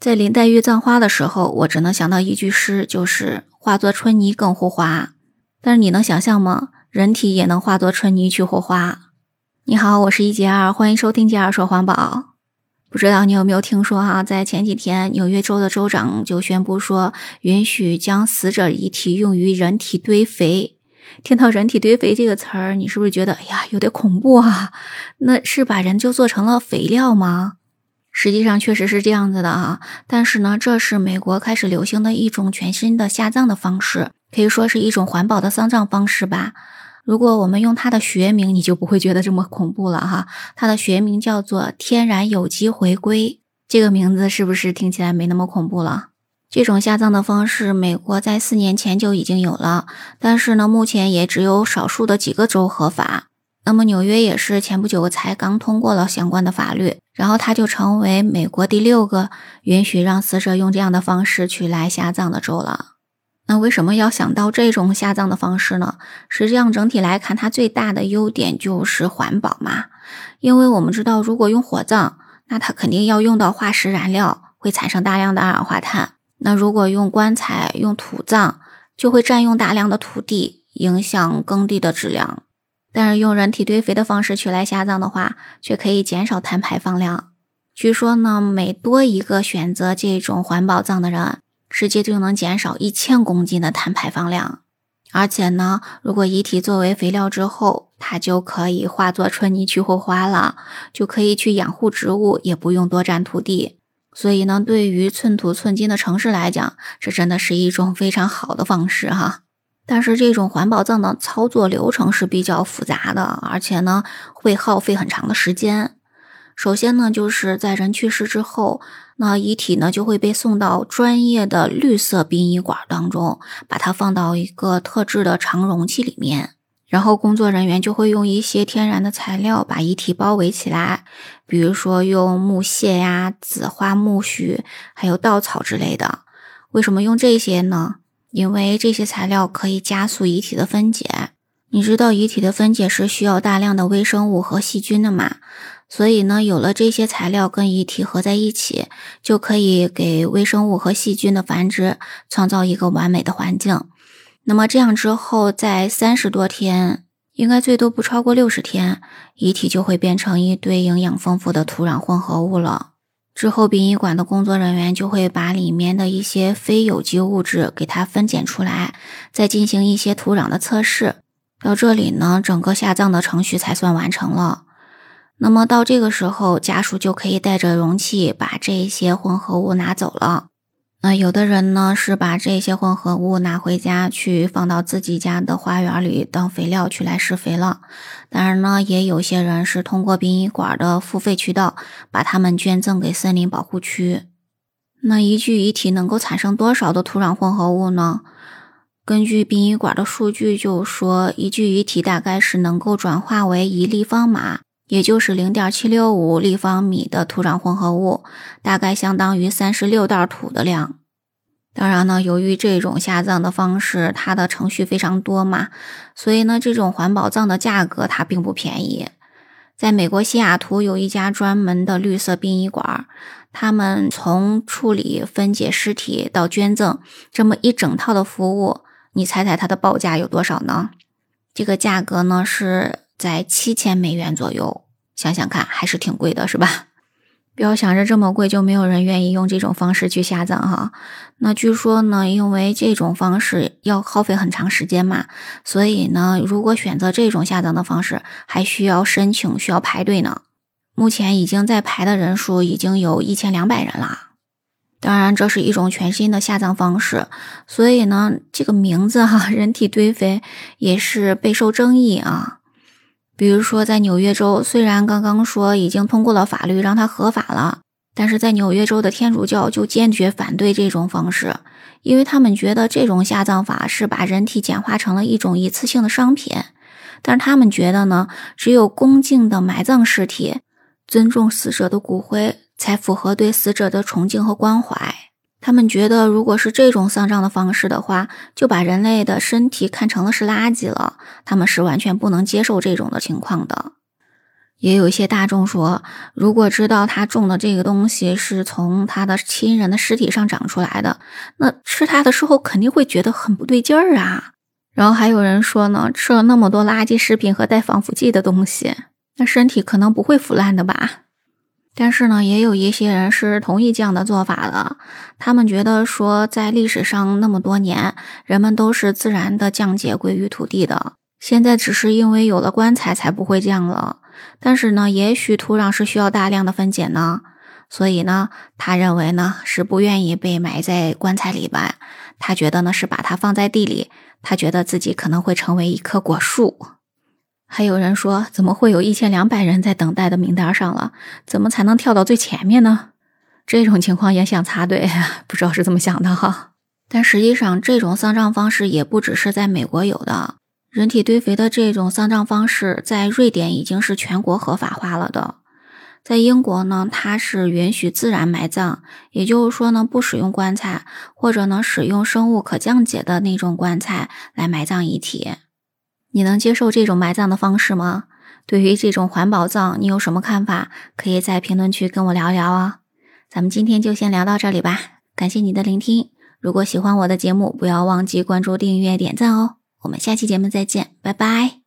在林黛玉葬花的时候，我只能想到一句诗，就是“化作春泥更护花”。但是你能想象吗？人体也能化作春泥去护花？你好，我是一杰二，欢迎收听杰二说环保。不知道你有没有听说哈，在前几天，纽约州的州长就宣布说，允许将死者遗体用于人体堆肥。听到“人体堆肥”这个词儿，你是不是觉得哎呀有点恐怖啊？那是把人就做成了肥料吗？实际上确实是这样子的啊，但是呢，这是美国开始流行的一种全新的下葬的方式，可以说是一种环保的丧葬方式吧。如果我们用它的学名，你就不会觉得这么恐怖了哈。它的学名叫做天然有机回归，这个名字是不是听起来没那么恐怖了？这种下葬的方式，美国在四年前就已经有了，但是呢，目前也只有少数的几个州合法。那么纽约也是前不久才刚通过了相关的法律。然后他就成为美国第六个允许让死者用这样的方式去来下葬的州了。那为什么要想到这种下葬的方式呢？实际上整体来看，它最大的优点就是环保嘛。因为我们知道，如果用火葬，那它肯定要用到化石燃料，会产生大量的二氧化碳。那如果用棺材、用土葬，就会占用大量的土地，影响耕地的质量。但是用人体堆肥的方式去来下葬的话，却可以减少碳排放量。据说呢，每多一个选择这种环保葬的人，世界就能减少一千公斤的碳排放量。而且呢，如果遗体作为肥料之后，它就可以化作春泥去护花了，就可以去养护植物，也不用多占土地。所以呢，对于寸土寸金的城市来讲，这真的是一种非常好的方式哈。但是这种环保葬的操作流程是比较复杂的，而且呢会耗费很长的时间。首先呢，就是在人去世之后，那遗体呢就会被送到专业的绿色殡仪馆当中，把它放到一个特制的长容器里面，然后工作人员就会用一些天然的材料把遗体包围起来，比如说用木屑呀、紫花苜蓿，还有稻草之类的。为什么用这些呢？因为这些材料可以加速遗体的分解，你知道遗体的分解是需要大量的微生物和细菌的嘛？所以呢，有了这些材料跟遗体合在一起，就可以给微生物和细菌的繁殖创造一个完美的环境。那么这样之后，在三十多天，应该最多不超过六十天，遗体就会变成一堆营养丰富的土壤混合物了。之后，殡仪馆的工作人员就会把里面的一些非有机物质给它分拣出来，再进行一些土壤的测试。到这里呢，整个下葬的程序才算完成了。那么到这个时候，家属就可以带着容器把这些混合物拿走了。那有的人呢是把这些混合物拿回家去放到自己家的花园里当肥料去来施肥了。当然呢，也有些人是通过殡仪馆的付费渠道把它们捐赠给森林保护区。那一具遗体能够产生多少的土壤混合物呢？根据殡仪馆的数据，就说一具遗体大概是能够转化为一立方码。也就是零点七六五立方米的土壤混合物，大概相当于三十六袋土的量。当然呢，由于这种下葬的方式，它的程序非常多嘛，所以呢，这种环保葬的价格它并不便宜。在美国西雅图有一家专门的绿色殡仪馆，他们从处理、分解尸体到捐赠这么一整套的服务，你猜猜它的报价有多少呢？这个价格呢是。在七千美元左右，想想看，还是挺贵的，是吧？不要想着这么贵就没有人愿意用这种方式去下葬哈。那据说呢，因为这种方式要耗费很长时间嘛，所以呢，如果选择这种下葬的方式，还需要申请，需要排队呢。目前已经在排的人数已经有一千两百人了。当然，这是一种全新的下葬方式，所以呢，这个名字哈，人体堆肥也是备受争议啊。比如说，在纽约州，虽然刚刚说已经通过了法律让它合法了，但是在纽约州的天主教就坚决反对这种方式，因为他们觉得这种下葬法是把人体简化成了一种一次性的商品。但是他们觉得呢，只有恭敬的埋葬尸体，尊重死者的骨灰，才符合对死者的崇敬和关怀。他们觉得，如果是这种丧葬的方式的话，就把人类的身体看成了是垃圾了。他们是完全不能接受这种的情况的。也有一些大众说，如果知道他种的这个东西是从他的亲人的尸体上长出来的，那吃它的时候肯定会觉得很不对劲儿啊。然后还有人说呢，吃了那么多垃圾食品和带防腐剂的东西，那身体可能不会腐烂的吧？但是呢，也有一些人是同意这样的做法的。他们觉得说，在历史上那么多年，人们都是自然的降解归于土地的，现在只是因为有了棺材才不会这样了。但是呢，也许土壤是需要大量的分解呢，所以呢，他认为呢是不愿意被埋在棺材里吧？他觉得呢是把它放在地里，他觉得自己可能会成为一棵果树。还有人说，怎么会有一千两百人在等待的名单上了？怎么才能跳到最前面呢？这种情况也想插队，不知道是怎么想的哈。但实际上，这种丧葬方式也不只是在美国有的。人体堆肥的这种丧葬方式，在瑞典已经是全国合法化了的。在英国呢，它是允许自然埋葬，也就是说呢，不使用棺材，或者呢，使用生物可降解的那种棺材来埋葬遗体。你能接受这种埋葬的方式吗？对于这种环保葬，你有什么看法？可以在评论区跟我聊聊啊。咱们今天就先聊到这里吧，感谢你的聆听。如果喜欢我的节目，不要忘记关注、订阅、点赞哦。我们下期节目再见，拜拜。